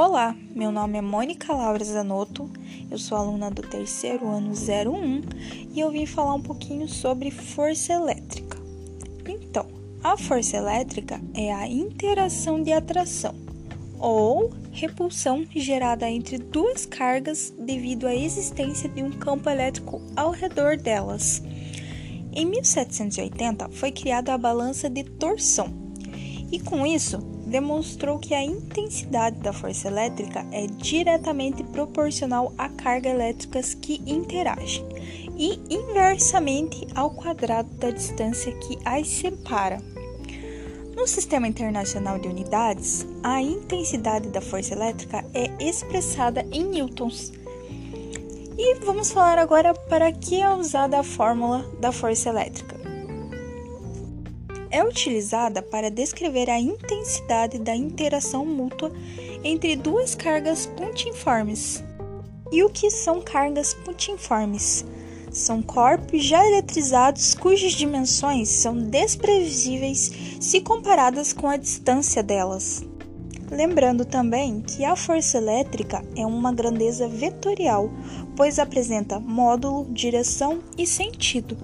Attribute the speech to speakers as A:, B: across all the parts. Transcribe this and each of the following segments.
A: Olá, meu nome é Mônica Laura Zanotto, eu sou aluna do terceiro ano 01 e eu vim falar um pouquinho sobre força elétrica. Então, a força elétrica é a interação de atração ou repulsão gerada entre duas cargas devido à existência de um campo elétrico ao redor delas. Em 1780 foi criada a balança de torção, e com isso demonstrou que a intensidade da força elétrica é diretamente proporcional à carga elétricas que interagem e inversamente ao quadrado da distância que as separa. No Sistema Internacional de Unidades, a intensidade da força elétrica é expressada em newtons. E vamos falar agora para que é usada a fórmula da força elétrica. É utilizada para descrever a intensidade da interação mútua entre duas cargas pontiformes. E o que são cargas pontiformes? São corpos já eletrizados cujas dimensões são desprevisíveis se comparadas com a distância delas. Lembrando também que a força elétrica é uma grandeza vetorial, pois apresenta módulo, direção e sentido.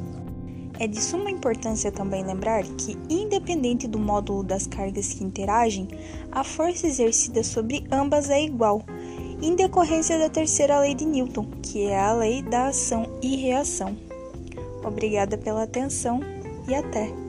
A: É de suma importância também lembrar que, independente do módulo das cargas que interagem, a força exercida sobre ambas é igual, em decorrência da terceira lei de Newton, que é a lei da ação e reação. Obrigada pela atenção e até!